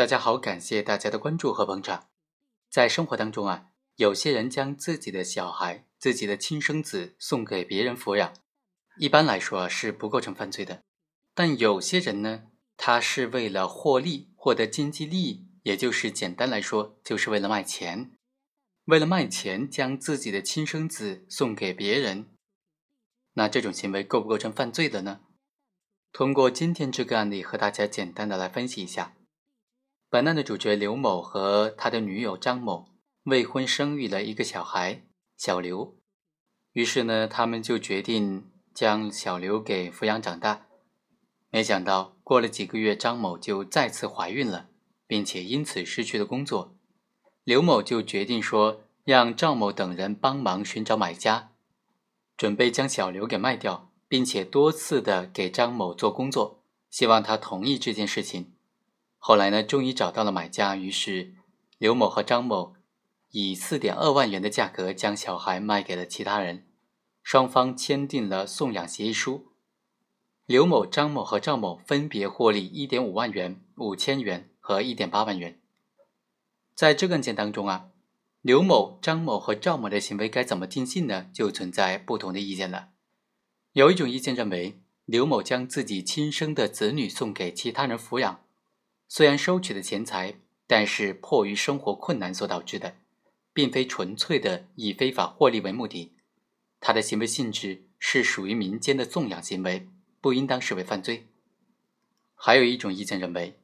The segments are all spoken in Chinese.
大家好，感谢大家的关注和捧场。在生活当中啊，有些人将自己的小孩、自己的亲生子送给别人抚养，一般来说是不构成犯罪的。但有些人呢，他是为了获利、获得经济利益，也就是简单来说，就是为了卖钱。为了卖钱，将自己的亲生子送给别人，那这种行为构不构成犯罪的呢？通过今天这个案例，和大家简单的来分析一下。本案的主角刘某和他的女友张某未婚生育了一个小孩小刘，于是呢，他们就决定将小刘给抚养长大。没想到过了几个月，张某就再次怀孕了，并且因此失去了工作。刘某就决定说，让赵某等人帮忙寻找买家，准备将小刘给卖掉，并且多次的给张某做工作，希望他同意这件事情。后来呢，终于找到了买家，于是刘某和张某以四点二万元的价格将小孩卖给了其他人，双方签订了送养协议书。刘某、张某和赵某分别获利一点五万元、五千元和一点八万元。在这个案件当中啊，刘某、张某和赵某的行为该怎么定性呢？就存在不同的意见了。有一种意见认为，刘某将自己亲生的子女送给其他人抚养。虽然收取的钱财，但是迫于生活困难所导致的，并非纯粹的以非法获利为目的。他的行为性质是属于民间的纵养行为，不应当视为犯罪。还有一种意见认为，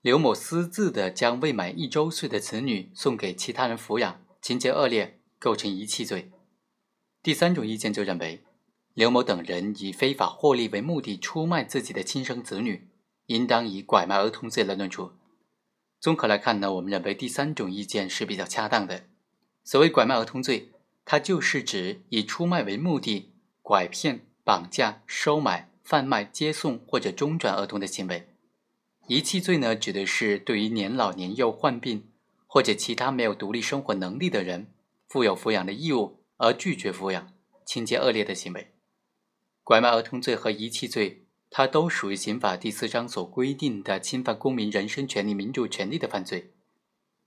刘某私自的将未满一周岁的子女送给其他人抚养，情节恶劣，构成遗弃罪。第三种意见就认为，刘某等人以非法获利为目的出卖自己的亲生子女。应当以拐卖儿童罪来论处。综合来看呢，我们认为第三种意见是比较恰当的。所谓拐卖儿童罪，它就是指以出卖为目的，拐骗、绑架、收买、贩卖、接送或者中转儿童的行为。遗弃罪呢，指的是对于年老年幼、患病或者其他没有独立生活能力的人，负有抚养的义务而拒绝抚养，情节恶劣的行为。拐卖儿童罪和遗弃罪。它都属于刑法第四章所规定的侵犯公民人身权利、民主权利的犯罪，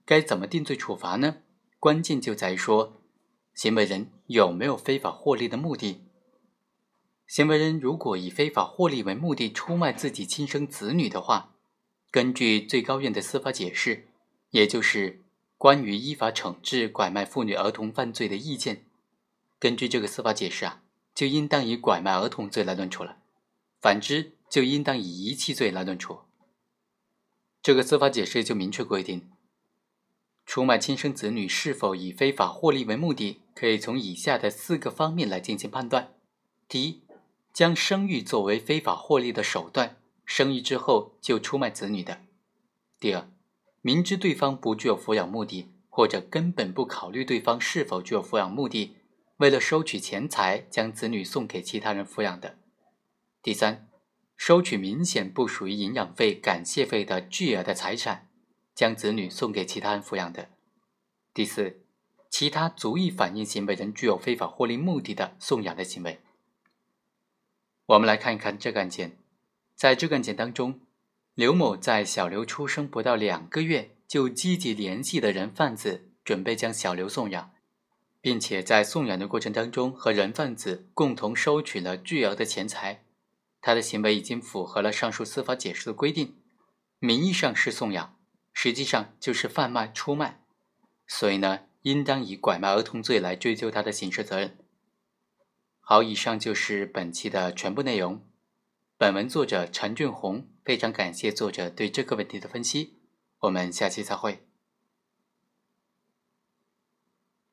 该怎么定罪处罚呢？关键就在于说，行为人有没有非法获利的目的。行为人如果以非法获利为目的出卖自己亲生子女的话，根据最高院的司法解释，也就是关于依法惩治拐卖妇女儿童犯罪的意见，根据这个司法解释啊，就应当以拐卖儿童罪来论处了。反之，就应当以遗弃罪来论处。这个司法解释就明确规定，出卖亲生子女是否以非法获利为目的，可以从以下的四个方面来进行判断：第一，将生育作为非法获利的手段，生育之后就出卖子女的；第二，明知对方不具有抚养目的，或者根本不考虑对方是否具有抚养目的，为了收取钱财将子女送给其他人抚养的。第三，收取明显不属于营养费、感谢费的巨额的财产，将子女送给其他人抚养的；第四，其他足以反映行为人具有非法获利目的的送养的行为。我们来看一看这个案件，在这个案件当中，刘某在小刘出生不到两个月就积极联系的人贩子，准备将小刘送养，并且在送养的过程当中和人贩子共同收取了巨额的钱财。他的行为已经符合了上述司法解释的规定，名义上是送养，实际上就是贩卖、出卖，所以呢，应当以拐卖儿童罪来追究他的刑事责任。好，以上就是本期的全部内容。本文作者陈俊宏，非常感谢作者对这个问题的分析。我们下期再会。